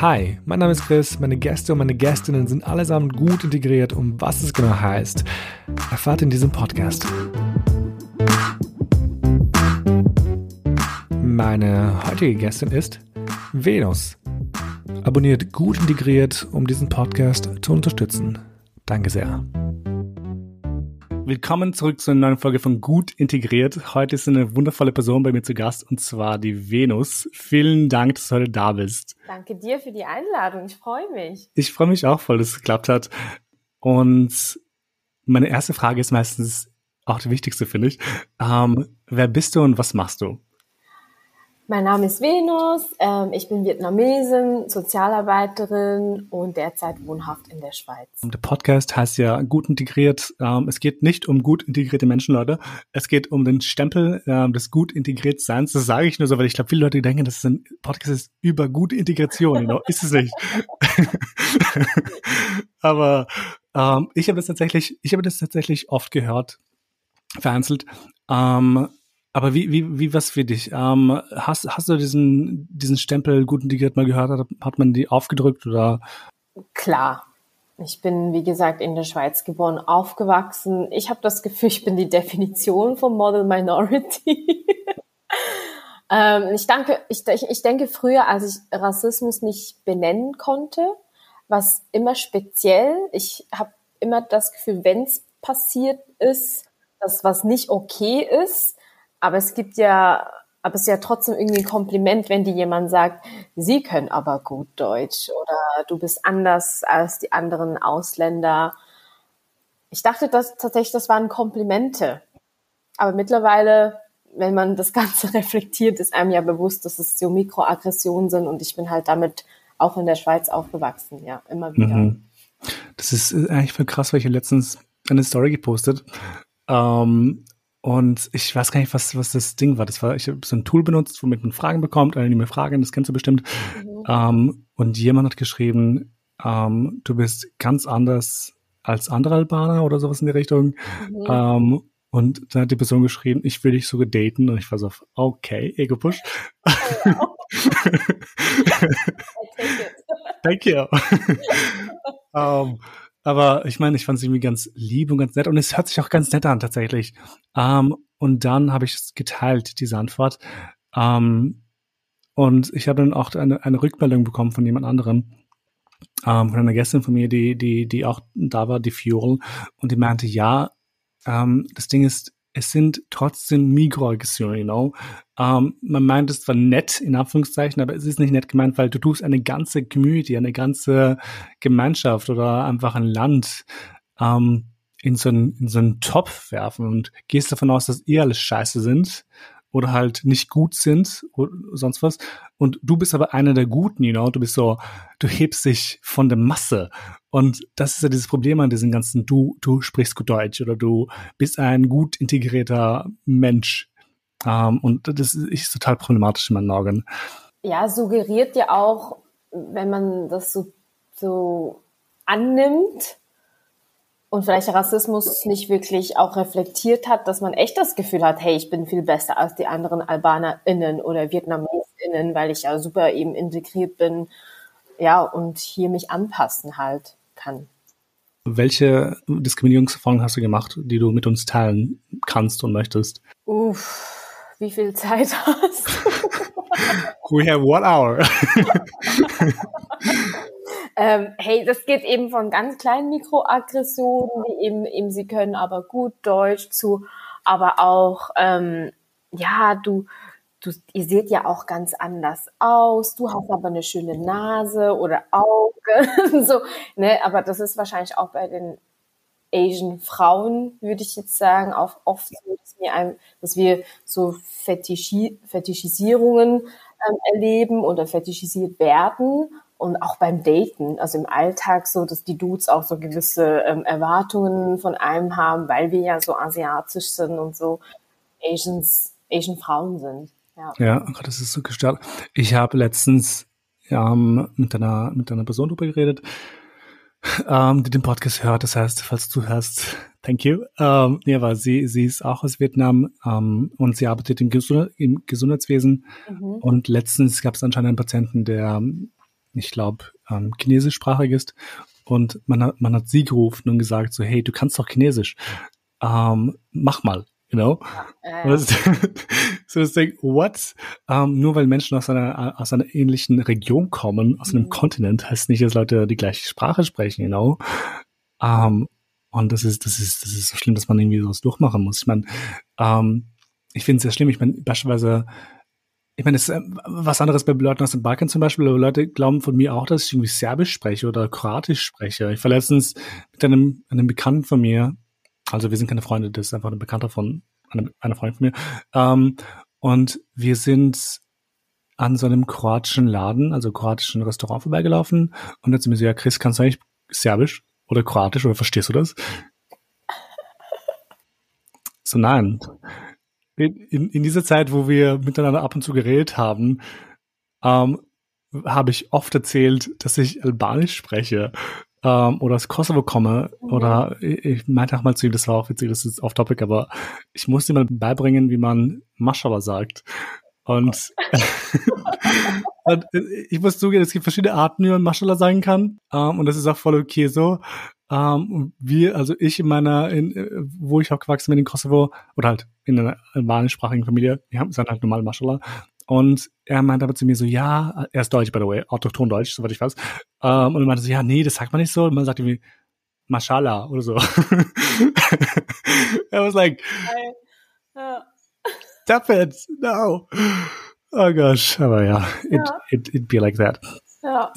Hi, mein Name ist Chris. Meine Gäste und meine Gästinnen sind allesamt gut integriert. Um was es genau heißt, erfahrt in diesem Podcast. Meine heutige Gästin ist Venus. Abonniert gut integriert, um diesen Podcast zu unterstützen. Danke sehr. Willkommen zurück zu einer neuen Folge von Gut Integriert. Heute ist eine wundervolle Person bei mir zu Gast und zwar die Venus. Vielen Dank, dass du heute da bist. Danke dir für die Einladung. Ich freue mich. Ich freue mich auch voll, dass es geklappt hat. Und meine erste Frage ist meistens auch die wichtigste, finde ich. Ähm, wer bist du und was machst du? Mein Name ist Venus, ähm, ich bin Vietnamesin, Sozialarbeiterin und derzeit wohnhaft in der Schweiz. Der Podcast heißt ja gut integriert. Ähm, es geht nicht um gut integrierte Menschen, Leute. Es geht um den Stempel ähm, des gut integriert Seins. Das sage ich nur so, weil ich glaube, viele Leute denken, dass es ein Podcast ist über gute Integration. Genau, ist es nicht. Aber ähm, ich habe das tatsächlich, ich habe das tatsächlich oft gehört, vereinzelt. Ähm, aber wie, wie, wie was für dich? Ähm, hast, hast du diesen, diesen Stempel gut integriert mal gehört? Hat, hat man die aufgedrückt oder? Klar. Ich bin, wie gesagt, in der Schweiz geboren, aufgewachsen. Ich habe das Gefühl, ich bin die Definition von Model Minority. ähm, ich, danke, ich, ich denke, früher, als ich Rassismus nicht benennen konnte, was immer speziell. Ich habe immer das Gefühl, wenn es passiert ist, dass was nicht okay ist, aber es gibt ja, aber es ist ja trotzdem irgendwie ein Kompliment, wenn dir jemand sagt, sie können aber gut Deutsch oder du bist anders als die anderen Ausländer. Ich dachte, dass tatsächlich, das waren Komplimente. Aber mittlerweile, wenn man das Ganze reflektiert, ist einem ja bewusst, dass es so Mikroaggressionen sind und ich bin halt damit auch in der Schweiz aufgewachsen, ja, immer wieder. Mhm. Das ist eigentlich voll krass, weil ich letztens eine Story gepostet. Ähm, und ich weiß gar nicht, was, was das Ding war. Das war, ich habe so ein Tool benutzt, womit man Fragen bekommt, anonyme Fragen, das kennst du bestimmt. Mhm. Ähm, und jemand hat geschrieben, ähm, du bist ganz anders als andere Albaner oder sowas in die Richtung. Mhm. Ähm, und dann hat die Person geschrieben, ich will dich sogar daten. Und ich war so, okay, Ego-Push. Thank you. um, aber ich meine, ich fand es irgendwie ganz lieb und ganz nett und es hört sich auch ganz nett an tatsächlich. Ähm, und dann habe ich es geteilt, diese Antwort. Ähm, und ich habe dann auch eine, eine Rückmeldung bekommen von jemand anderem, ähm, von einer Gästin von mir, die, die, die auch da war, die Fuel, und die meinte, ja, ähm, das Ding ist, es sind trotzdem Mikroaggressionen, you know. Ähm, man meint es zwar nett, in Anführungszeichen, aber es ist nicht nett gemeint, weil du tust eine ganze Community, eine ganze Gemeinschaft oder einfach ein Land ähm, in, so einen, in so einen Topf werfen und gehst davon aus, dass ihr alles scheiße sind oder halt nicht gut sind oder sonst was. Und du bist aber einer der Guten, you know, du bist so, du hebst dich von der Masse. Und das ist ja dieses Problem an diesen ganzen, du, du sprichst gut Deutsch oder du bist ein gut integrierter Mensch. Um, ähm, und das ist total problematisch in meinen Augen. Ja, suggeriert ja auch, wenn man das so, so annimmt, und vielleicht Rassismus nicht wirklich auch reflektiert hat, dass man echt das Gefühl hat, hey, ich bin viel besser als die anderen AlbanerInnen oder VietnamesInnen, weil ich ja super eben integriert bin, ja, und hier mich anpassen halt kann. Welche Diskriminierungserfahrungen hast du gemacht, die du mit uns teilen kannst und möchtest? Uff, wie viel Zeit hast du? We have one hour. ähm, hey, das geht eben von ganz kleinen Mikroaggressionen, wie eben, eben sie können aber gut Deutsch zu, aber auch, ähm, ja, du, du, ihr seht ja auch ganz anders aus, du hast aber eine schöne Nase oder Augen, so, ne, aber das ist wahrscheinlich auch bei den Asian Frauen, würde ich jetzt sagen, auch oft so, dass wir, einem, dass wir so Fetischi Fetischisierungen ähm, erleben oder fetischisiert werden und auch beim Daten, also im Alltag so, dass die Dudes auch so gewisse ähm, Erwartungen von einem haben, weil wir ja so asiatisch sind und so Asians, Asian Frauen sind. Ja, ja das ist so gestört. Ich habe letztens ähm, mit einer mit einer Person darüber geredet, ähm, die den Podcast hört. Das heißt, falls du hörst, thank you. Ähm, ja, weil sie sie ist auch aus Vietnam ähm, und sie arbeitet im, Gesund im Gesundheitswesen. Mhm. Und letztens gab es anscheinend einen Patienten, der ich glaube, ähm, chinesischsprachig ist. Und man hat, man hat sie gerufen und gesagt so, hey, du kannst doch Chinesisch. Ähm, mach mal, you know? Äh. so das Ding, what? Ähm, nur weil Menschen aus einer, aus einer ähnlichen Region kommen, aus einem mhm. Kontinent, heißt nicht, dass Leute die gleiche Sprache sprechen, you know? Ähm, und das ist, das ist, das ist so schlimm, dass man irgendwie sowas durchmachen muss. Ich meine, ähm, ich finde es sehr schlimm. Ich meine, beispielsweise, ich meine, es ist äh, was anderes bei Leuten aus dem Balkan zum Beispiel. Leute glauben von mir auch, dass ich irgendwie Serbisch spreche oder Kroatisch spreche. Ich war letztens mit einem, einem Bekannten von mir, also wir sind keine Freunde, das ist einfach ein Bekannter von einem, einer Freundin von mir. Ähm, und wir sind an so einem kroatischen Laden, also kroatischen Restaurant vorbeigelaufen und dann sind mir so, ja, Chris, kannst du eigentlich Serbisch oder Kroatisch oder verstehst du das? So, nein in, in dieser Zeit, wo wir miteinander ab und zu geredet haben, ähm, habe ich oft erzählt, dass ich Albanisch spreche ähm, oder aus Kosovo komme. Mhm. Oder ich, ich meinte auch mal zu ihm, das war auch witzig, das ist off-topic, aber ich musste ihm mal beibringen, wie man Maschallah sagt. Und, und, ich muss zugeben, es gibt verschiedene Arten, wie man Maschallah sagen kann. Ähm, und das ist auch voll okay so. Ähm, wir, also ich in meiner, in, äh, wo ich aufgewachsen bin in Kosovo, oder halt in einer albanischsprachigen Familie, wir haben sind halt normal Maschallah. Und er meinte aber zu mir so, ja, er ist Deutsch, by the way, autochton Deutsch, soweit ich weiß. Ähm, und er meinte so, ja, nee, das sagt man nicht so. Und man sagt irgendwie, Mashallah oder so. er was like, stop it, no. Oh gosh, aber ja, it, ja. It, it be like that. Ja.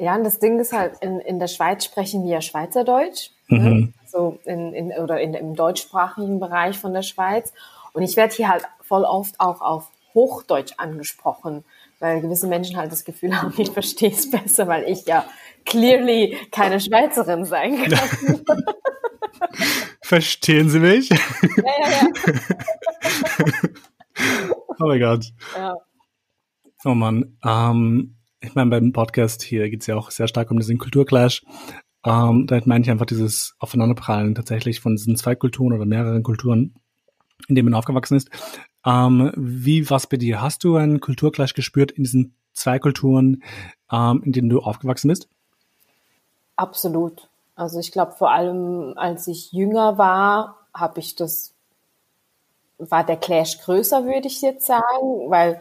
Ja, und das Ding ist halt, in, in der Schweiz sprechen wir ja Schweizerdeutsch, ne? mhm. ne? so in, in, oder in, im deutschsprachigen Bereich von der Schweiz. Und ich werde hier halt voll oft auch auf Hochdeutsch angesprochen, weil gewisse Menschen halt das Gefühl haben, ich verstehe es besser, weil ich ja clearly keine Schweizerin sein kann. Verstehen Sie mich? Ja, ja, ja. oh mein Gott. Ja. Oh Mann. Ähm, ich meine, beim Podcast hier geht es ja auch sehr stark um diesen Kulturclash. Ähm, da meine ich einfach dieses Aufeinanderprallen tatsächlich von diesen zwei Kulturen oder mehreren Kulturen, in denen man aufgewachsen ist. Ähm, wie was bei dir? Hast du einen Kulturclash gespürt in diesen zwei Kulturen, ähm, in denen du aufgewachsen bist? Absolut. Also ich glaube, vor allem als ich jünger war, habe ich das, war der Clash größer, würde ich jetzt sagen, weil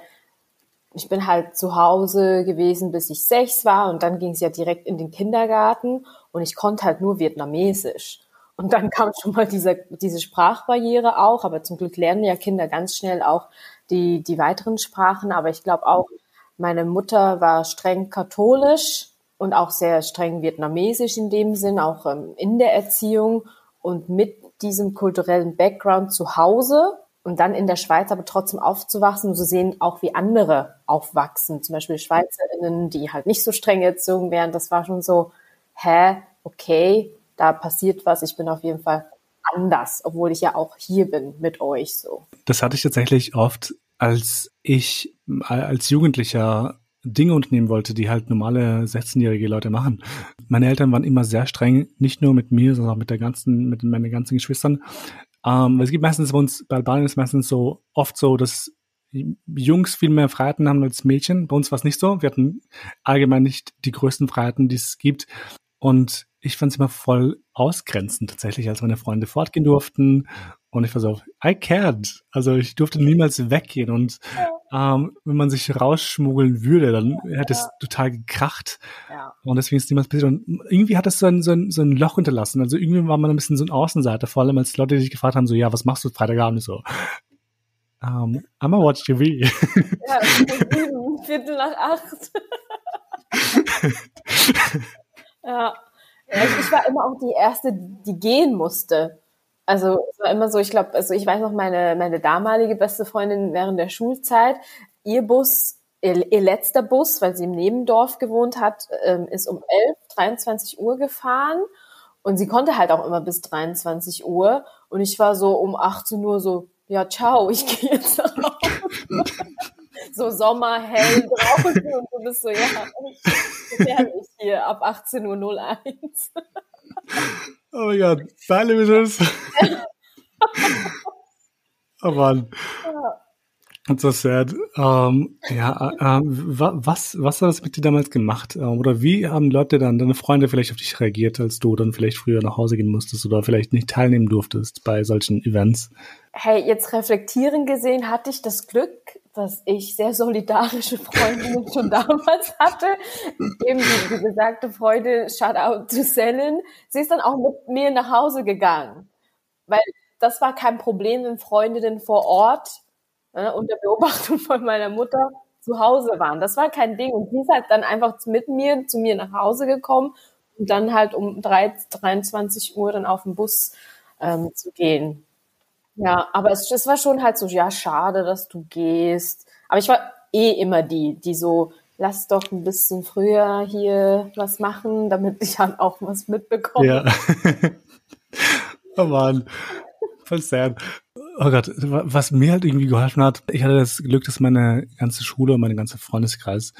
ich bin halt zu Hause gewesen, bis ich sechs war und dann ging es ja direkt in den Kindergarten und ich konnte halt nur Vietnamesisch. Und dann kam schon mal diese, diese Sprachbarriere auch, aber zum Glück lernen ja Kinder ganz schnell auch die, die weiteren Sprachen. Aber ich glaube auch, meine Mutter war streng katholisch und auch sehr streng vietnamesisch in dem Sinn, auch ähm, in der Erziehung und mit diesem kulturellen Background zu Hause und dann in der Schweiz aber trotzdem aufzuwachsen und zu sehen, auch wie andere aufwachsen. Zum Beispiel Schweizerinnen, die halt nicht so streng erzogen werden. Das war schon so, hä, okay, da passiert was. Ich bin auf jeden Fall anders, obwohl ich ja auch hier bin mit euch so. Das hatte ich tatsächlich oft, als ich als Jugendlicher Dinge unternehmen wollte, die halt normale 16-jährige Leute machen. Meine Eltern waren immer sehr streng, nicht nur mit mir, sondern auch mit der ganzen, mit meinen ganzen Geschwistern. Ähm, es gibt meistens bei uns, bei Albanien ist meistens so oft so, dass Jungs viel mehr Freiheiten haben als Mädchen. Bei uns war es nicht so. Wir hatten allgemein nicht die größten Freiheiten, die es gibt. Und ich fand es immer voll ausgrenzend tatsächlich, als meine Freunde fortgehen durften. Und ich war so, I cared. Also ich durfte niemals weggehen. Und ähm, wenn man sich rausschmuggeln würde, dann hätte es total gekracht. Ja. Und deswegen ist niemals passiert. Und irgendwie hat es so ein, so, ein, so ein Loch hinterlassen. Also irgendwie war man ein bisschen so ein Außenseiter, vor allem als Leute sich gefragt haben, so, ja, was machst du Freitagabend? So, um, ähm, I'm a watch TV. Ja, Viertel nach acht. ja. Ja. Ich war immer auch die Erste, die gehen musste. Also es war immer so, ich glaube, also ich weiß noch, meine, meine damalige beste Freundin während der Schulzeit, ihr Bus, ihr, ihr letzter Bus, weil sie im Nebendorf gewohnt hat, ähm, ist um 11, 23 Uhr gefahren. Und sie konnte halt auch immer bis 23 Uhr. Und ich war so um 18 Uhr so, ja, ciao, ich gehe jetzt nach Hause. so Sommer, hell draußen und du bist so, ja, ich hier ab 18.01 Uhr. Oh mein Gott, Bye, Losers. oh Mann. That's so sad. Ähm, ja, äh, was, was hat das mit dir damals gemacht? Ähm, oder wie haben Leute dann, deine Freunde vielleicht auf dich reagiert, als du dann vielleicht früher nach Hause gehen musstest oder vielleicht nicht teilnehmen durftest bei solchen Events? Hey, jetzt reflektieren gesehen hatte ich das Glück, dass ich sehr solidarische Freundinnen schon damals hatte. Eben die, besagte Freundin, shout out to Selin. Sie ist dann auch mit mir nach Hause gegangen. Weil das war kein Problem, wenn Freundinnen vor Ort äh, unter Beobachtung von meiner Mutter zu Hause waren. Das war kein Ding. Und sie ist halt dann einfach mit mir zu mir nach Hause gekommen und dann halt um 3, 23 Uhr dann auf den Bus ähm, zu gehen. Ja, aber es, es war schon halt so, ja, schade, dass du gehst. Aber ich war eh immer die, die so, lass doch ein bisschen früher hier was machen, damit ich halt auch was mitbekomme. Ja. oh Mann, voll sad. Oh Gott, was mir halt irgendwie geholfen hat, ich hatte das Glück, dass meine ganze Schule und meine ganze Freundeskreis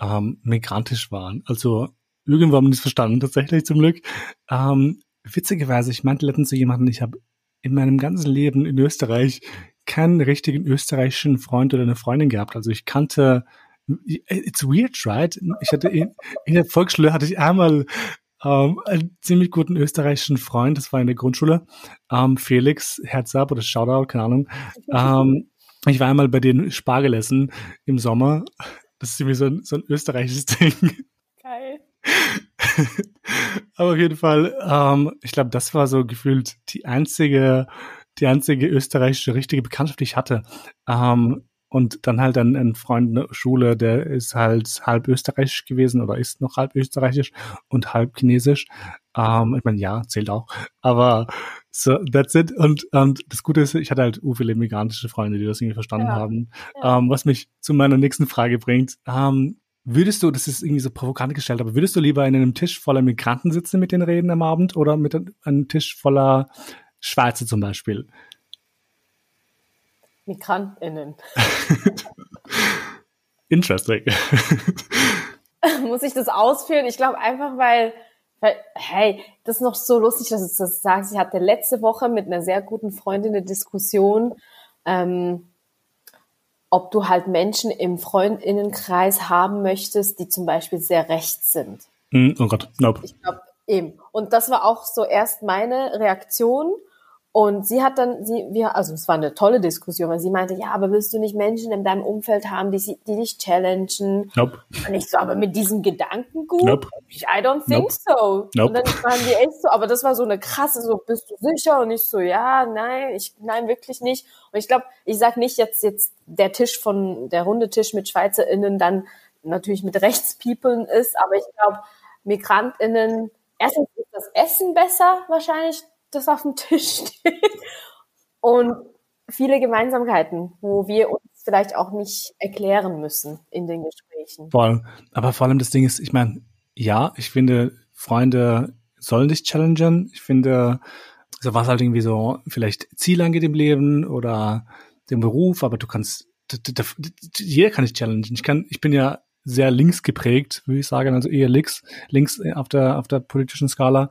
ähm, migrantisch waren. Also irgendwo haben die es verstanden, tatsächlich zum Glück. Ähm, witzigerweise, ich meinte letztens zu jemandem, ich habe in meinem ganzen Leben in Österreich keinen richtigen österreichischen Freund oder eine Freundin gehabt. Also ich kannte, it's weird, right? Ich hatte in, in der Volksschule hatte ich einmal ähm, einen ziemlich guten österreichischen Freund, das war in der Grundschule, ähm, Felix, Herz ab oder Shoutout, keine Ahnung. Ähm, ich war einmal bei den Spargelessen im Sommer. Das ist irgendwie so ein, so ein österreichisches Ding. Geil. Aber auf jeden Fall, ähm, ich glaube, das war so gefühlt die einzige, die einzige österreichische richtige Bekanntschaft, die ich hatte. Ähm, und dann halt ein, ein Freund in der Schule, der ist halt halb österreichisch gewesen oder ist noch halb österreichisch und halb chinesisch. Ähm, ich meine, ja, zählt auch. Aber so, that's it. Und, und das Gute ist, ich hatte halt u viele migrantische Freunde, die das irgendwie verstanden ja. haben. Ja. Ähm, was mich zu meiner nächsten Frage bringt. Ähm, würdest du, das ist irgendwie so provokant gestellt, aber würdest du lieber in einem Tisch voller Migranten sitzen mit den Reden am Abend oder mit einem Tisch voller Schwarze zum Beispiel? MigrantInnen. Interesting. Muss ich das ausführen? Ich glaube einfach, weil, weil, hey, das ist noch so lustig, dass du das sagst. Ich hatte letzte Woche mit einer sehr guten Freundin eine Diskussion, ähm, ob du halt Menschen im Freundinnenkreis haben möchtest, die zum Beispiel sehr rechts sind. Mm, oh Gott, nope. Ich glaube, eben. Und das war auch so erst meine Reaktion. Und sie hat dann, sie, wir, also es war eine tolle Diskussion, weil sie meinte, ja, aber willst du nicht Menschen in deinem Umfeld haben, die, die dich challengen? Nope. Und ich so, aber mit diesem Gedankengut? Nope. I don't think nope. so. Nope. Und dann waren die echt so, aber das war so eine krasse, so, bist du sicher? Und ich so, ja, nein, ich, nein, wirklich nicht. Und ich glaube, ich sag nicht jetzt, jetzt der Tisch von, der runde Tisch mit SchweizerInnen dann natürlich mit Rechtspeoplen ist, aber ich glaube, MigrantInnen, erstens ist das Essen besser wahrscheinlich das auf dem Tisch steht. Und viele Gemeinsamkeiten, wo wir uns vielleicht auch nicht erklären müssen in den Gesprächen. Voll. Aber vor allem das Ding ist, ich meine, ja, ich finde, Freunde sollen dich challengen. Ich finde, so was halt irgendwie so vielleicht Ziel angeht im Leben oder den Beruf, aber du kannst, jeder kann dich challengen. Ich kann, ich bin ja sehr links geprägt, würde ich sagen, also eher links, links auf der, auf der politischen Skala.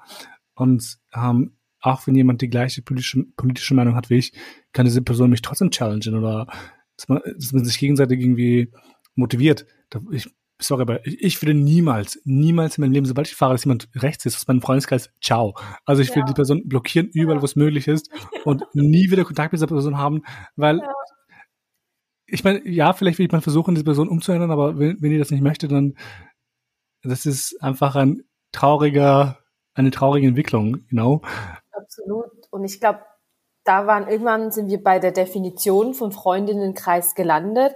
Und ähm, auch wenn jemand die gleiche politische, politische Meinung hat wie ich, kann diese Person mich trotzdem challengen oder dass man, dass man sich gegenseitig irgendwie motiviert. Ich, sorry, aber ich würde niemals, niemals in meinem Leben, sobald ich fahre, dass jemand rechts ist, aus meinem Freundeskreis, ciao. Also ich ja. will die Person blockieren, überall, wo es möglich ist und nie wieder Kontakt mit dieser Person haben, weil ja. ich meine, ja, vielleicht will ich mal versuchen, diese Person umzuändern, aber wenn, wenn ihr das nicht möchte, dann das ist einfach ein trauriger, eine traurige Entwicklung, you know. Absolut. Und ich glaube, da waren irgendwann sind wir bei der Definition von Freundinnenkreis gelandet.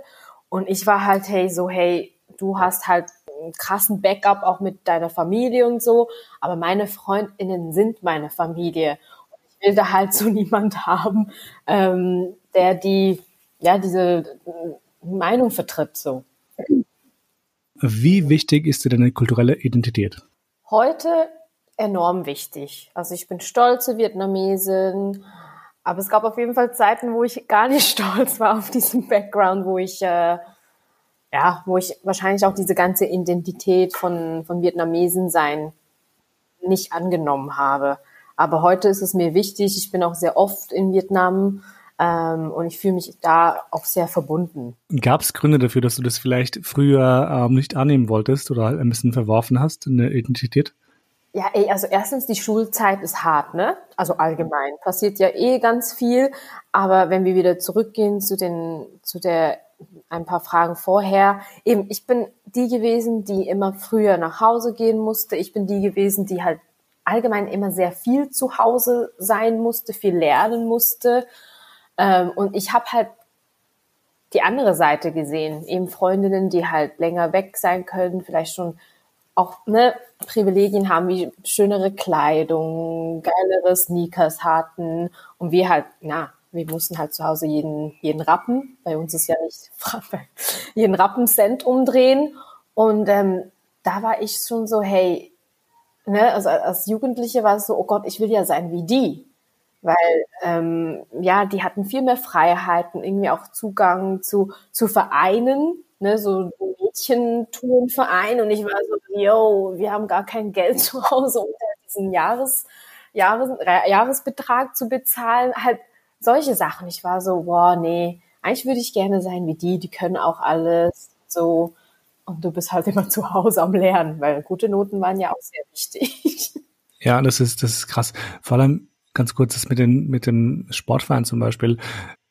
Und ich war halt, hey, so, hey, du hast halt einen krassen Backup auch mit deiner Familie und so, aber meine Freundinnen sind meine Familie. Und ich will da halt so niemand haben, ähm, der die, ja, diese Meinung vertritt, so. Wie wichtig ist dir deine kulturelle Identität? Heute enorm wichtig. Also ich bin stolze Vietnamesin, aber es gab auf jeden Fall Zeiten, wo ich gar nicht stolz war auf diesen Background, wo ich äh, ja, wo ich wahrscheinlich auch diese ganze Identität von von Vietnamesen sein nicht angenommen habe. Aber heute ist es mir wichtig. Ich bin auch sehr oft in Vietnam. Ähm, und ich fühle mich da auch sehr verbunden. Gab es Gründe dafür, dass du das vielleicht früher ähm, nicht annehmen wolltest oder ein bisschen verworfen hast, eine Identität? Ja, ey, also erstens, die Schulzeit ist hart, ne? Also allgemein. Passiert ja eh ganz viel. Aber wenn wir wieder zurückgehen zu den, zu der, ein paar Fragen vorher. Eben, ich bin die gewesen, die immer früher nach Hause gehen musste. Ich bin die gewesen, die halt allgemein immer sehr viel zu Hause sein musste, viel lernen musste. Ähm, und ich habe halt die andere Seite gesehen, eben Freundinnen, die halt länger weg sein können, vielleicht schon auch ne, Privilegien haben wie schönere Kleidung, geilere Sneakers hatten. Und wir halt, na, wir mussten halt zu Hause jeden, jeden Rappen, bei uns ist ja nicht jeden Rappen Cent umdrehen. Und ähm, da war ich schon so, hey, ne, also als Jugendliche war es so, oh Gott, ich will ja sein wie die, weil ähm, ja, die hatten viel mehr Freiheiten, irgendwie auch Zugang zu, zu Vereinen, ne, so Mädchentourenverein und ich war so, yo, wir haben gar kein Geld zu Hause, um diesen Jahres, Jahres, Jahresbetrag zu bezahlen, halt solche Sachen. Ich war so, boah, nee, eigentlich würde ich gerne sein wie die, die können auch alles so und du bist halt immer zu Hause am Lernen, weil gute Noten waren ja auch sehr wichtig. Ja, das ist, das ist krass. Vor allem ganz kurz das mit den, mit dem Sportverein zum Beispiel.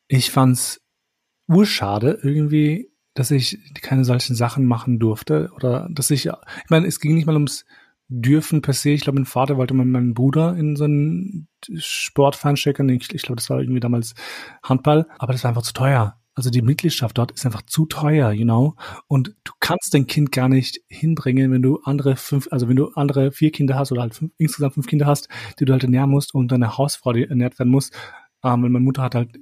Ich fand's urschade irgendwie, dass ich keine solchen Sachen machen durfte oder dass ich, ich meine, es ging nicht mal ums Dürfen per se. Ich glaube, mein Vater wollte mal meinen Bruder in so einen Sportverein stecken. Ich, ich glaube, das war irgendwie damals Handball, aber das war einfach zu teuer. Also die Mitgliedschaft dort ist einfach zu teuer, you know. Und du kannst dein Kind gar nicht hinbringen, wenn du andere fünf, also wenn du andere vier Kinder hast oder halt fünf, insgesamt fünf Kinder hast, die du halt ernähren musst und deine Hausfrau, die ernährt werden muss, ähm, meine Mutter hat halt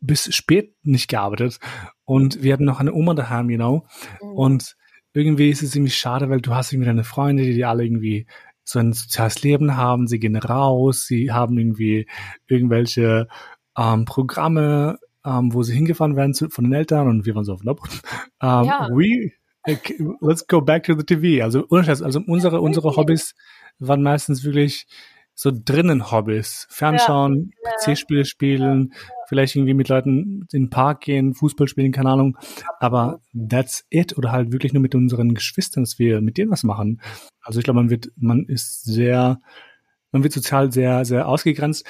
bis spät nicht gearbeitet und wir hatten noch eine Oma daheim, you know. Mhm. Und irgendwie ist es irgendwie schade, weil du hast irgendwie deine Freunde, die, die alle irgendwie so ein soziales Leben haben, sie gehen raus, sie haben irgendwie irgendwelche ähm, Programme, ähm, wo sie hingefahren werden zu, von den Eltern und wir waren so, nope. Ähm, ja. we, let's go back to the TV. Also, also unsere, unsere Hobbys waren meistens wirklich so drinnen Hobbys. Fernschauen, ja. PC-Spiele spielen, vielleicht irgendwie mit Leuten in den Park gehen, Fußball spielen, keine Ahnung. Aber that's it. Oder halt wirklich nur mit unseren Geschwistern, dass wir mit denen was machen. Also ich glaube, man wird, man ist sehr, man wird sozial sehr, sehr ausgegrenzt.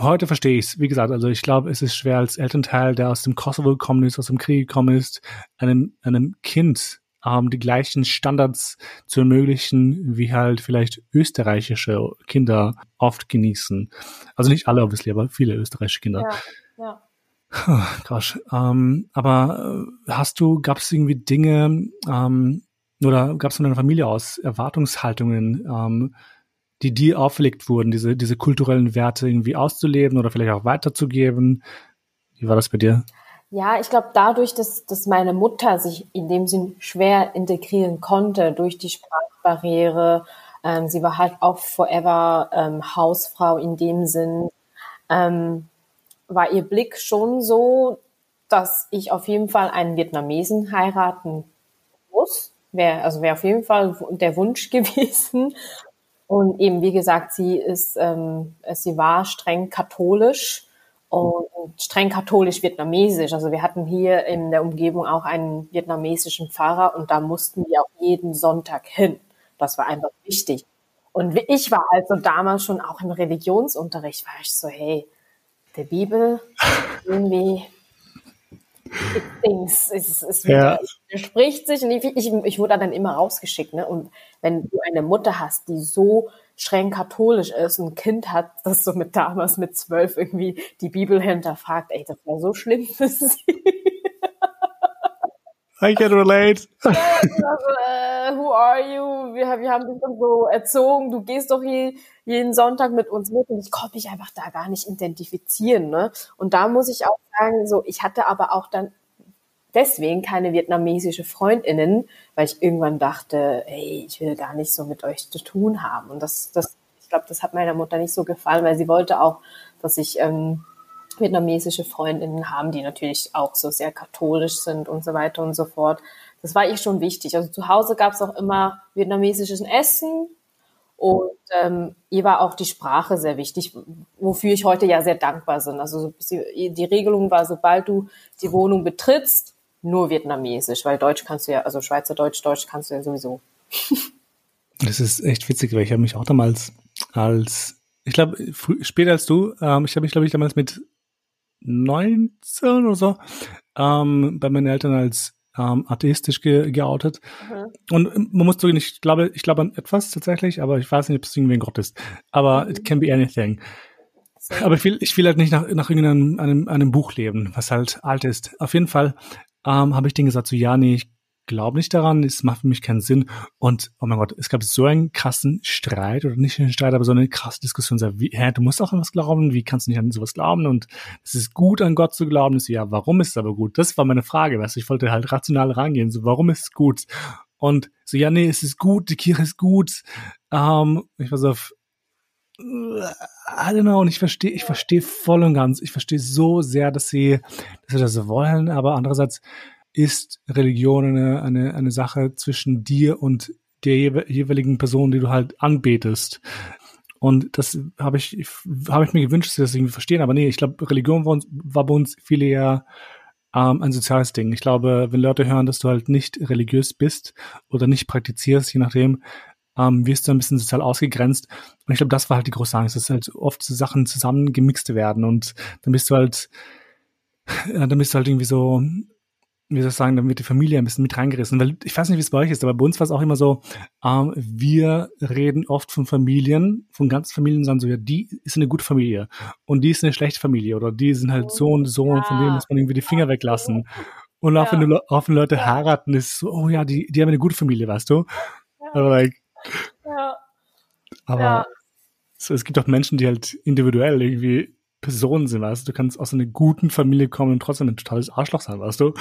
Heute verstehe ich es. Wie gesagt, also ich glaube, es ist schwer als Elternteil, der aus dem Kosovo gekommen ist, aus dem Krieg gekommen ist, einem, einem Kind ähm, die gleichen Standards zu ermöglichen, wie halt vielleicht österreichische Kinder oft genießen. Also nicht alle, obviously, aber viele österreichische Kinder. Ja, ja. Krass. Ähm, aber äh, hast du, gab es irgendwie Dinge ähm, oder gab es von deiner Familie aus Erwartungshaltungen, ähm, die dir auferlegt wurden, diese, diese kulturellen Werte irgendwie auszuleben oder vielleicht auch weiterzugeben? Wie war das bei dir? Ja, ich glaube, dadurch, dass, dass meine Mutter sich in dem Sinn schwer integrieren konnte durch die Sprachbarriere, ähm, sie war halt auch forever ähm, Hausfrau in dem Sinn, ähm, war ihr Blick schon so, dass ich auf jeden Fall einen Vietnamesen heiraten muss. Wäre, also wäre auf jeden Fall der Wunsch gewesen. Und eben, wie gesagt, sie ist, ähm, sie war streng katholisch und streng katholisch-vietnamesisch. Also wir hatten hier in der Umgebung auch einen vietnamesischen Pfarrer und da mussten wir auch jeden Sonntag hin. Das war einfach wichtig. Und ich war also damals schon auch im Religionsunterricht, war ich so, hey, der Bibel irgendwie Dings, es, es, ja. spricht sich und ich, ich, ich wurde dann immer rausgeschickt. Ne? Und wenn du eine Mutter hast, die so streng katholisch ist ein Kind hat, das so mit damals mit zwölf irgendwie die Bibel hinterfragt, ey, das war so schlimm für sie. I can relate. also, äh, who are you? Wir, wir haben dich dann so erzogen, du gehst doch je, jeden Sonntag mit uns mit und ich konnte mich einfach da gar nicht identifizieren. Ne? Und da muss ich auch sagen, so ich hatte aber auch dann deswegen keine vietnamesische Freundinnen, weil ich irgendwann dachte, ey, ich will gar nicht so mit euch zu tun haben. Und das, das, ich glaube, das hat meiner Mutter nicht so gefallen, weil sie wollte auch, dass ich ähm, vietnamesische Freundinnen haben, die natürlich auch so sehr katholisch sind und so weiter und so fort. Das war ihr schon wichtig. Also zu Hause gab es auch immer vietnamesisches Essen Und ähm, ihr war auch die Sprache sehr wichtig, wofür ich heute ja sehr dankbar bin. Also die Regelung war, sobald du die Wohnung betrittst, nur Vietnamesisch, weil Deutsch kannst du ja, also Schweizerdeutsch, Deutsch kannst du ja sowieso. Das ist echt witzig, weil ich habe mich auch damals als, ich glaube, später als du, ähm, ich habe mich, glaube ich, damals mit 19 oder so ähm, bei meinen Eltern als ähm, atheistisch ge geoutet. Mhm. Und man muss zugeben, ich glaube, ich glaube an etwas tatsächlich, aber ich weiß nicht, ob es irgendwie ein Gott ist. Aber mhm. it can be anything. So. Aber ich will, ich will halt nicht nach, nach irgendeinem einem, einem Buch leben, was halt alt ist. Auf jeden Fall ähm, habe ich denen gesagt, so ja, nee, ich glaube nicht daran, es macht für mich keinen Sinn. Und oh mein Gott, es gab so einen krassen Streit, oder nicht einen Streit, aber so eine krasse Diskussion. So, wie, hä, du musst auch an was glauben, wie kannst du nicht an sowas glauben? Und es ist gut, an Gott zu glauben. Ich so, ja, warum ist es aber gut? Das war meine Frage, weißt du, ich wollte halt rational rangehen. So, warum ist es gut? Und so, ja, nee, es ist gut, die Kirche ist gut. Ähm, ich war so auf, I don't know, und ich verstehe, ich verstehe voll und ganz, ich verstehe so sehr, dass sie, dass sie das wollen, aber andererseits, ist Religion eine, eine, eine Sache zwischen dir und der jeweiligen Person, die du halt anbetest. Und das habe ich, habe ich mir gewünscht, dass sie das irgendwie verstehen. Aber nee, ich glaube, Religion war, uns, war bei uns viele eher ähm, ein soziales Ding. Ich glaube, wenn Leute hören, dass du halt nicht religiös bist oder nicht praktizierst, je nachdem, ähm, wirst du ein bisschen sozial ausgegrenzt. Und ich glaube, das war halt die große Angst, dass halt oft so Sachen zusammengemixt werden und dann bist du halt, ja, dann bist du halt irgendwie so wie soll ich sagen, dann wird die Familie ein bisschen mit reingerissen. Weil ich weiß nicht, wie es bei euch ist, aber bei uns war es auch immer so, ähm, wir reden oft von Familien, von ganzen Familien, sagen so, ja, die ist eine gute Familie und die ist eine schlechte Familie oder die sind halt so und so und von denen muss man irgendwie die Finger weglassen. Und auch ja. wenn, du, auch wenn Leute heiraten, ist so, oh ja, die, die haben eine gute Familie, weißt du? Ja. Aber, like, ja. aber ja. So, es gibt auch Menschen, die halt individuell irgendwie Personen sind, weißt du, du kannst aus einer guten Familie kommen und trotzdem ein totales Arschloch sein, weißt du?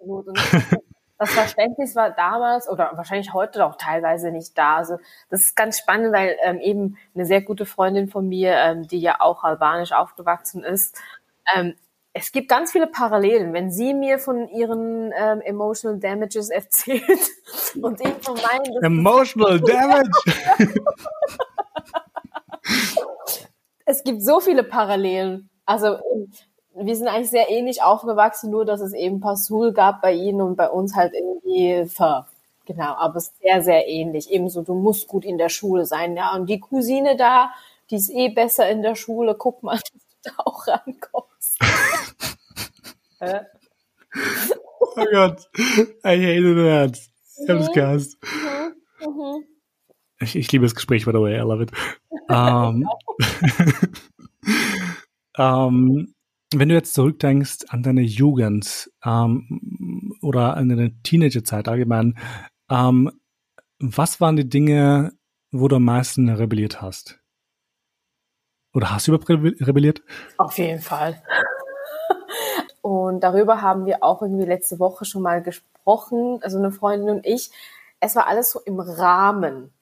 das Verständnis war damals oder wahrscheinlich heute auch teilweise nicht da. Also das ist ganz spannend, weil ähm, eben eine sehr gute Freundin von mir, ähm, die ja auch albanisch aufgewachsen ist, ähm, es gibt ganz viele Parallelen. Wenn sie mir von ihren ähm, Emotional Damages erzählt und ich von meinen... Emotional Damage! es gibt so viele Parallelen. Also wir sind eigentlich sehr ähnlich aufgewachsen, nur dass es eben Passul gab bei ihnen und bei uns halt irgendwie Ver. Genau, aber es ist sehr, sehr ähnlich. Ebenso, du musst gut in der Schule sein, ja. Und die Cousine da, die ist eh besser in der Schule. Guck mal, dass du da auch rankommst. Oh Gott, I hate that. Ich hab's mhm. gehasst. Mhm. Mhm. Ich, ich liebe das Gespräch, by the way, I love it. Um, ähm, wenn du jetzt zurückdenkst an deine Jugend ähm, oder an deine Teenagerzeit allgemein, ähm, was waren die Dinge, wo du am meisten rebelliert hast? Oder hast du überhaupt rebelliert? Auf jeden Fall. Und darüber haben wir auch irgendwie letzte Woche schon mal gesprochen, also eine Freundin und ich. Es war alles so im Rahmen.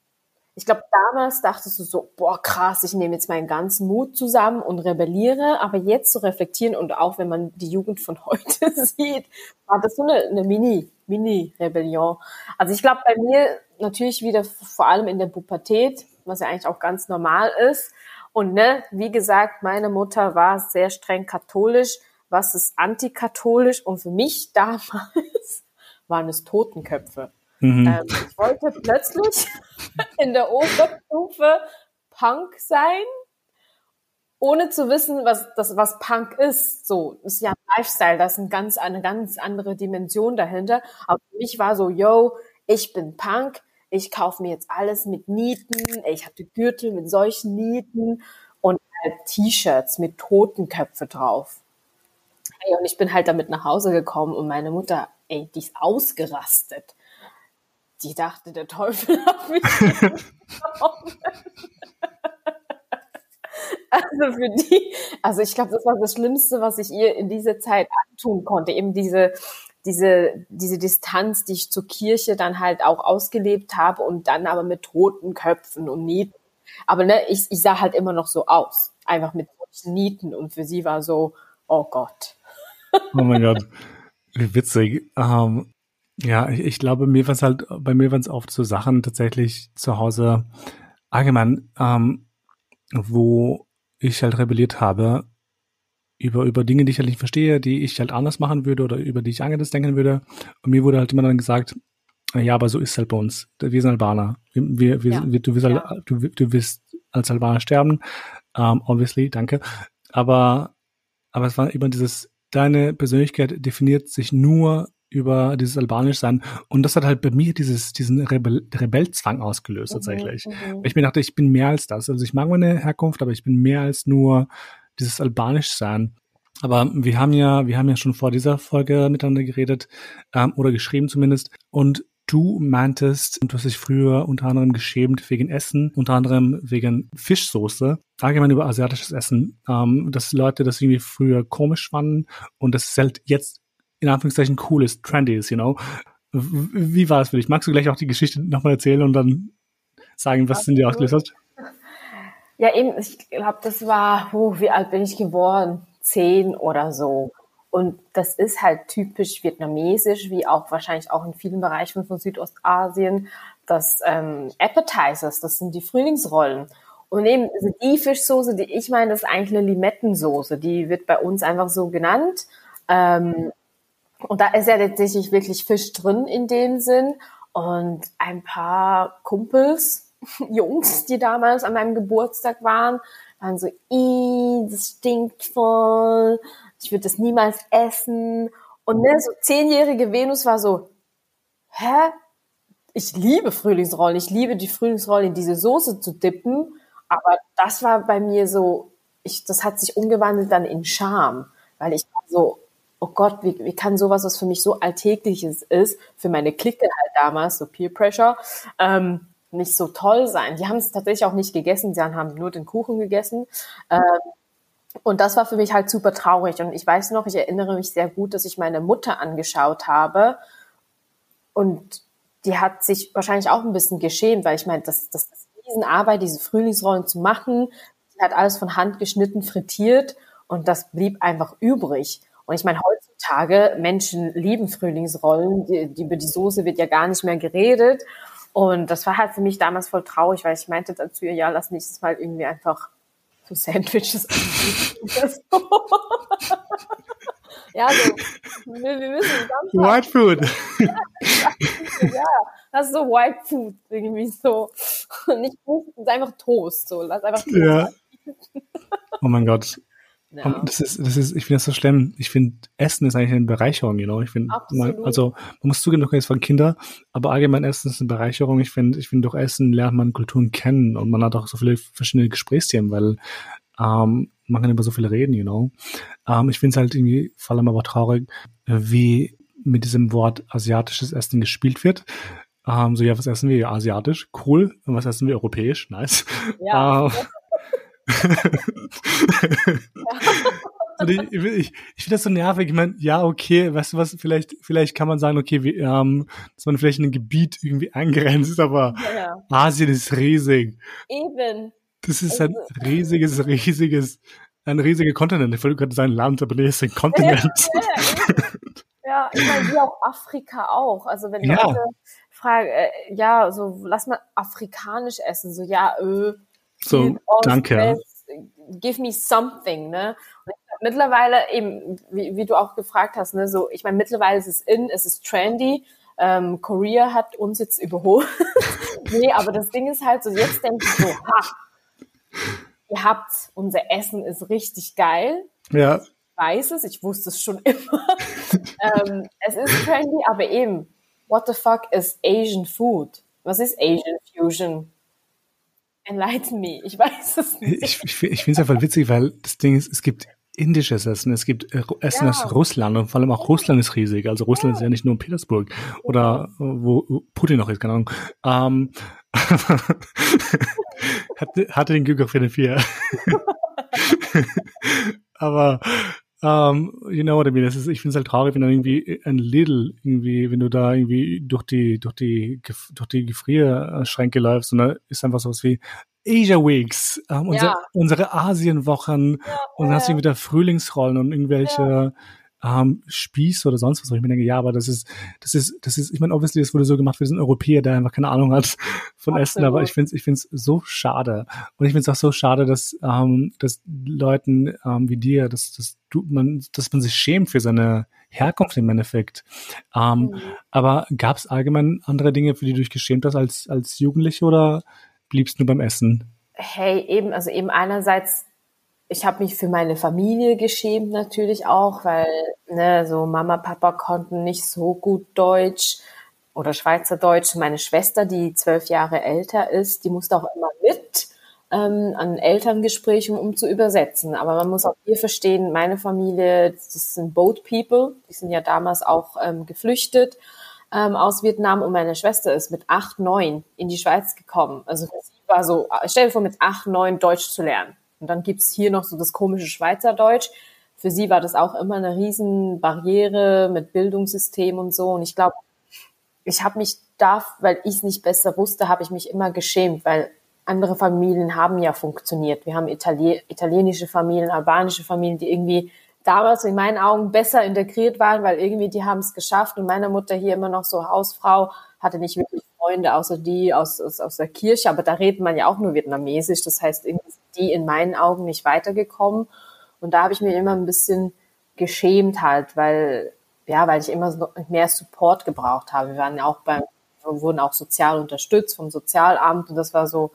Ich glaube, damals dachtest du so, boah, krass, ich nehme jetzt meinen ganzen Mut zusammen und rebelliere. Aber jetzt zu reflektieren und auch wenn man die Jugend von heute sieht, war das so eine, eine Mini, Mini-Rebellion. Also ich glaube, bei mir natürlich wieder vor allem in der Pubertät, was ja eigentlich auch ganz normal ist. Und ne, wie gesagt, meine Mutter war sehr streng katholisch. Was ist antikatholisch? Und für mich damals waren es Totenköpfe. Mhm. Ähm, ich wollte plötzlich in der Oberstufe Punk sein, ohne zu wissen, was das was Punk ist. So, das ist ja ein Lifestyle, das ist ein ganz, eine ganz andere Dimension dahinter. Aber für mich war so, yo, ich bin Punk, ich kaufe mir jetzt alles mit Nieten, ich hatte Gürtel mit solchen Nieten und halt T-Shirts mit Totenköpfe drauf. Hey, und ich bin halt damit nach Hause gekommen und meine Mutter, ey, die ist ausgerastet die dachte, der Teufel hat mich also für die, also ich glaube, das war das Schlimmste, was ich ihr in dieser Zeit antun konnte. Eben diese, diese, diese Distanz, die ich zur Kirche dann halt auch ausgelebt habe und dann aber mit toten Köpfen und Nieten. Aber ne, ich, ich sah halt immer noch so aus. Einfach mit Nieten. Und für sie war so, oh Gott. Oh mein Gott. Wie witzig. Ähm, ja, ich, ich glaube, mir war es halt, bei mir waren es oft so Sachen tatsächlich zu Hause, allgemein, ähm, wo ich halt rebelliert habe, über, über Dinge, die ich halt nicht verstehe, die ich halt anders machen würde oder über die ich anders denken würde. Und mir wurde halt immer dann gesagt, ja, aber so ist es halt bei uns. Wir sind Albaner. Wir, wir, ja. wir, du, wirst ja. halt, du, du wirst als Albaner sterben. Um, obviously, danke. Aber, aber es war immer dieses, deine Persönlichkeit definiert sich nur über dieses albanisch sein und das hat halt bei mir dieses diesen Rebell Rebellzwang ausgelöst mhm, tatsächlich. Mhm, ich mir dachte, ich bin mehr als das. Also ich mag meine Herkunft, aber ich bin mehr als nur dieses albanisch sein. Aber wir haben ja, wir haben ja schon vor dieser Folge miteinander geredet ähm, oder geschrieben zumindest. Und du meintest, du hast dich früher unter anderem geschämt wegen Essen, unter anderem wegen Fischsoße, allgemein über asiatisches Essen, ähm, dass Leute das irgendwie früher komisch fanden und das halt jetzt in Anführungszeichen cool ist, trendy ist, you know. Wie war es für dich? Magst du gleich auch die Geschichte nochmal erzählen und dann sagen, was in dir ausgelöst hat? Ja, eben, ich glaube, das war, oh, wie alt bin ich geworden? Zehn oder so. Und das ist halt typisch vietnamesisch, wie auch wahrscheinlich auch in vielen Bereichen von Südostasien. Das ähm, Appetizers, das sind die Frühlingsrollen. Und eben also die Fischsoße, die ich meine, das ist eigentlich eine Limettensoße. Die wird bei uns einfach so genannt. Ähm, und da ist ja tatsächlich wirklich Fisch drin in dem Sinn. Und ein paar Kumpels, Jungs, die damals an meinem Geburtstag waren, waren so, ih, das stinkt voll, ich würde das niemals essen. Und ne, so zehnjährige Venus war so, hä? Ich liebe Frühlingsrollen, ich liebe die Frühlingsrollen in diese Soße zu dippen, aber das war bei mir so, ich, das hat sich umgewandelt dann in Scham, weil ich war so, oh Gott, wie, wie kann sowas, was für mich so alltägliches ist, für meine Clique halt damals, so Peer Pressure, ähm, nicht so toll sein. Die haben es tatsächlich auch nicht gegessen, sie haben nur den Kuchen gegessen. Ähm, und das war für mich halt super traurig. Und ich weiß noch, ich erinnere mich sehr gut, dass ich meine Mutter angeschaut habe. Und die hat sich wahrscheinlich auch ein bisschen geschämt, weil ich meine, das, das, das Riesenarbeit, diese Frühlingsrollen zu machen, die hat alles von Hand geschnitten, frittiert und das blieb einfach übrig. Und ich meine, heutzutage, Menschen lieben Frühlingsrollen, die, über die Soße wird ja gar nicht mehr geredet. Und das war halt für mich damals voll traurig, weil ich meinte dann zu ihr, ja, lass nächstes Mal irgendwie einfach so Sandwiches ja, so, wir, wir müssen White Food. ja, das ist so White Food, irgendwie so. Nicht ist einfach Toast, so, lass einfach Toast. Ja. Oh mein Gott. Ja. Das ist, das ist, ich finde das so schlimm. Ich finde, Essen ist eigentlich eine Bereicherung, you know. Ich finde, also, man muss zugeben, doch jetzt von Kinder, aber allgemein Essen ist eine Bereicherung. Ich finde, ich finde, durch Essen lernt man Kulturen kennen und man hat auch so viele verschiedene Gesprächsthemen, weil, ähm, man kann über so viele reden, you know. Ähm, ich finde es halt irgendwie vor allem aber traurig, wie mit diesem Wort asiatisches Essen gespielt wird. Ähm, so, ja, was essen wir? Asiatisch, cool. Und was essen wir? Europäisch, nice. Ja. Äh, Und ich, ich, ich finde das so nervig. Ich meine, ja, okay, weißt du was, vielleicht, vielleicht kann man sagen, okay, wir, ähm, dass man vielleicht in ein Gebiet irgendwie eingrenzt, aber ja. Asien ist riesig. Eben. Das ist ein also riesiges, riesiges, ein riesiger Kontinent. Ich wollte gerade sagen Land, aber nee, ist ein Kontinent. Ja, ja, ich meine, wie auch Afrika auch. Also wenn ja. Leute fragen, äh, ja, so lass mal afrikanisch essen, so ja, äh, so, danke. give me something, ne? Und mittlerweile eben, wie, wie, du auch gefragt hast, ne, so, ich meine, mittlerweile ist es in, es ist trendy. Ähm, Korea hat uns jetzt überholt. nee, aber das Ding ist halt so, jetzt denke ich so, ha, ihr habt's, unser Essen ist richtig geil. Ja. Ich weiß es, ich wusste es schon immer. ähm, es ist trendy, aber eben, what the fuck is Asian food? Was ist Asian Fusion? Enlighten me, ich weiß es nicht. Ich, ich, ich finde es einfach witzig, weil das Ding ist, es gibt indisches Essen, es gibt äh, Essen ja. aus Russland und vor allem auch Russland ist riesig. Also Russland ja. ist ja nicht nur Petersburg oder wo Putin noch ist, keine Ahnung. Ähm, hatte, hatte den Glück auf jeden Fall. Aber um, ähm, you know what I mean? Das ist, ich finde es halt traurig, wenn dann irgendwie ein Lidl irgendwie, wenn du da irgendwie durch die, durch die, durch die Gefrierschränke läufst und da ist einfach sowas wie Asia Weeks, ähm, unser, ja. unsere Asienwochen ja, und dann hast du wieder Frühlingsrollen und irgendwelche ähm, Spieß oder sonst was, wo ich mir denke, ja, aber das ist, das ist, das ist, ich meine, obviously, das wurde so gemacht, wir sind Europäer, der einfach keine Ahnung hat von Absolut. Essen, aber ich finde es ich find's so schade. Und ich finde es auch so schade, dass, ähm, dass Leuten ähm, wie dir, dass, dass du, man, dass man sich schämt für seine Herkunft im Endeffekt. Ähm, mhm. Aber gab es allgemein andere Dinge, für die du dich geschämt hast als, als Jugendliche oder bliebst du beim Essen? Hey, eben, also eben einerseits ich habe mich für meine Familie geschämt natürlich auch, weil ne, so Mama, Papa konnten nicht so gut Deutsch oder Schweizerdeutsch. Meine Schwester, die zwölf Jahre älter ist, die musste auch immer mit ähm, an Elterngesprächen, um zu übersetzen. Aber man muss auch hier verstehen, meine Familie, das sind Boat People, die sind ja damals auch ähm, geflüchtet ähm, aus Vietnam und meine Schwester ist mit acht, neun in die Schweiz gekommen. Also sie war so, stell dir vor, mit acht, neun Deutsch zu lernen. Und dann gibt's hier noch so das komische Schweizerdeutsch. Für sie war das auch immer eine riesen Barriere mit Bildungssystem und so. Und ich glaube, ich habe mich da, weil ich es nicht besser wusste, habe ich mich immer geschämt, weil andere Familien haben ja funktioniert. Wir haben Itali italienische Familien, albanische Familien, die irgendwie damals in meinen Augen besser integriert waren, weil irgendwie die haben es geschafft und meine Mutter hier immer noch so Hausfrau hatte nicht wirklich Freunde außer die aus, aus, aus der Kirche, aber da redet man ja auch nur vietnamesisch. Das heißt, die in meinen Augen nicht weitergekommen. Und da habe ich mir immer ein bisschen geschämt halt, weil, ja, weil ich immer mehr Support gebraucht habe. Wir waren ja auch beim, wurden auch sozial unterstützt vom Sozialamt und das war so,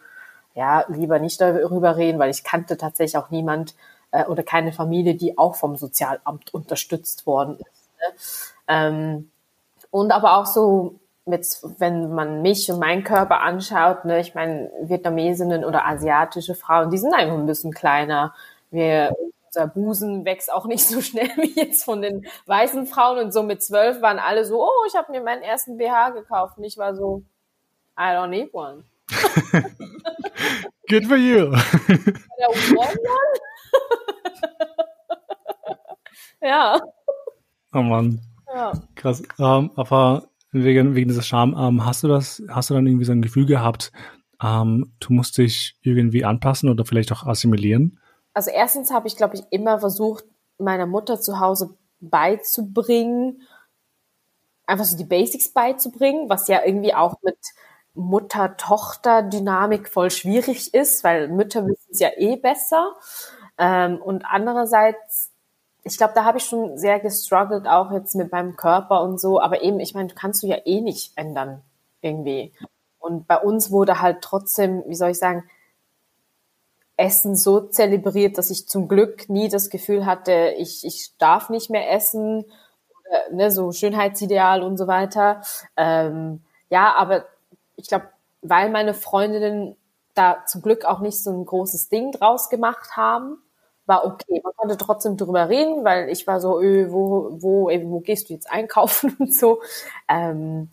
ja, lieber nicht darüber reden, weil ich kannte tatsächlich auch niemand äh, oder keine Familie, die auch vom Sozialamt unterstützt worden ist. Ne? Ähm, und aber auch so mit, wenn man mich und meinen Körper anschaut, ne, ich meine, Vietnamesinnen oder asiatische Frauen, die sind einfach ein bisschen kleiner. Wir, unser Busen wächst auch nicht so schnell wie jetzt von den weißen Frauen und so mit zwölf waren alle so, oh, ich habe mir meinen ersten BH gekauft und ich war so, I don't need one. Good for you. ja. Oh Mann. Ja. Krass. Um, aber wegen, wegen dieser Scham, ähm, hast du das, hast du dann irgendwie so ein Gefühl gehabt, ähm, du musst dich irgendwie anpassen oder vielleicht auch assimilieren? Also erstens habe ich, glaube ich, immer versucht, meiner Mutter zu Hause beizubringen, einfach so die Basics beizubringen, was ja irgendwie auch mit Mutter-Tochter-Dynamik voll schwierig ist, weil Mütter wissen es ja eh besser. Ähm, und andererseits ich glaube, da habe ich schon sehr gestruggelt, auch jetzt mit meinem Körper und so. Aber eben, ich meine, kannst du ja eh nicht ändern, irgendwie. Und bei uns wurde halt trotzdem, wie soll ich sagen, Essen so zelebriert, dass ich zum Glück nie das Gefühl hatte, ich, ich darf nicht mehr essen, oder, ne, so Schönheitsideal und so weiter. Ähm, ja, aber ich glaube, weil meine Freundinnen da zum Glück auch nicht so ein großes Ding draus gemacht haben, war okay. Man konnte trotzdem drüber reden, weil ich war so, öh, wo, wo, ey, wo gehst du jetzt einkaufen und so. Ähm,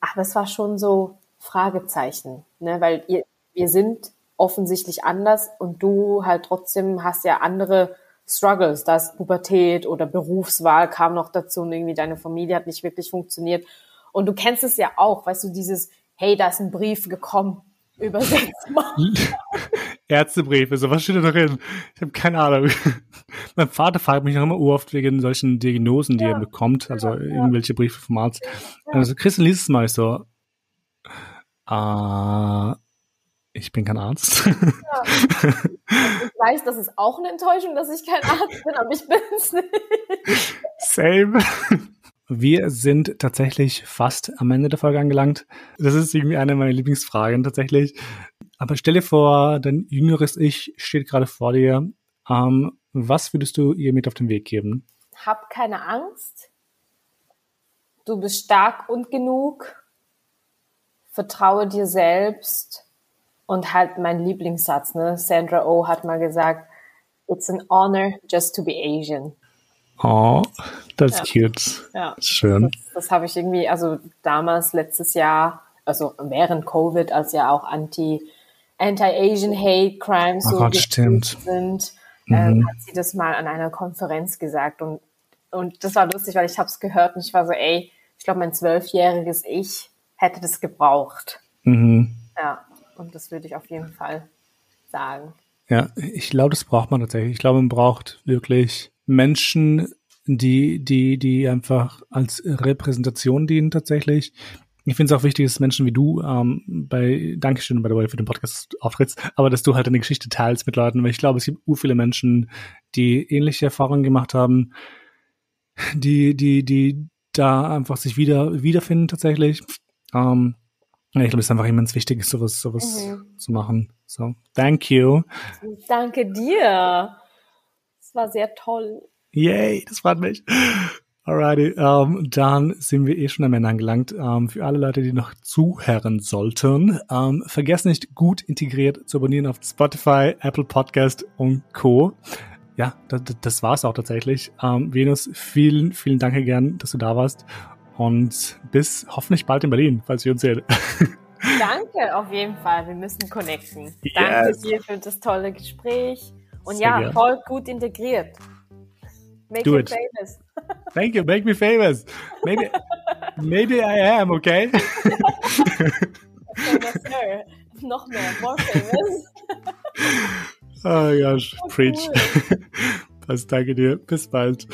aber es war schon so Fragezeichen, ne? weil ihr, wir sind offensichtlich anders und du halt trotzdem hast ja andere Struggles, das Pubertät oder Berufswahl kam noch dazu und irgendwie deine Familie hat nicht wirklich funktioniert. Und du kennst es ja auch, weißt du, dieses, hey, da ist ein Brief gekommen, übersetzt mal. Ärztebriefe, so was steht da drin? Ich habe keine Ahnung. mein Vater fragt mich noch immer oft wegen solchen Diagnosen, die ja. er bekommt, also ja, irgendwelche Briefe vom Arzt. Ja. Also Christian liest es mal ich so, äh, ich bin kein Arzt. Ja. Ich weiß, das ist auch eine Enttäuschung, dass ich kein Arzt bin, aber ich bin es nicht. Same. Wir sind tatsächlich fast am Ende der Folge angelangt. Das ist irgendwie eine meiner Lieblingsfragen tatsächlich. Aber stell dir vor, dein jüngeres Ich steht gerade vor dir. Ähm, was würdest du ihr mit auf den Weg geben? Hab keine Angst. Du bist stark und genug. Vertraue dir selbst. Und halt mein Lieblingssatz, ne? Sandra Oh hat mal gesagt, it's an honor just to be Asian. Oh, that's ja. cute. Ja. Schön. Das, das habe ich irgendwie, also damals, letztes Jahr, also während Covid, als ja auch Anti- Anti-Asian Hate Crimes oh so Gott, stimmt. sind, ähm, mhm. hat sie das mal an einer Konferenz gesagt und und das war lustig, weil ich habe es gehört und ich war so, ey, ich glaube, mein zwölfjähriges Ich hätte das gebraucht. Mhm. Ja, und das würde ich auf jeden Fall sagen. Ja, ich glaube, das braucht man tatsächlich. Ich glaube, man braucht wirklich Menschen, die, die, die einfach als Repräsentation dienen tatsächlich. Ich finde es auch wichtig, dass Menschen wie du ähm, bei Dankeschön, by the way, für den Podcast auftrittst, aber dass du halt eine Geschichte teilst mit Leuten, weil ich glaube, es gibt ur viele Menschen, die ähnliche Erfahrungen gemacht haben, die, die, die da einfach sich wieder wiederfinden tatsächlich. Ähm, ich glaube, es ist einfach immens wichtig, sowas, sowas mhm. zu machen. So, thank you. Danke dir. Das war sehr toll. Yay, das freut mich. Alrighty, ähm, dann sind wir eh schon am Ende angelangt. Ähm, für alle Leute, die noch zuhören sollten, ähm, vergesst nicht, gut integriert zu abonnieren auf Spotify, Apple Podcast und Co. Ja, das, das war's auch tatsächlich. Ähm, Venus, vielen, vielen Dank gern, dass du da warst und bis hoffentlich bald in Berlin, falls wir uns sehen. Danke, auf jeden Fall. Wir müssen connecten. Yes. Danke dir für das tolle Gespräch. Und Sehr ja, gern. voll gut integriert. Make Do it. famous. Thank you. Make me famous. Maybe, maybe I am, okay? Noch mehr. More famous. oh gosh, oh, preach. Cool. Was danke dir. Bis bald.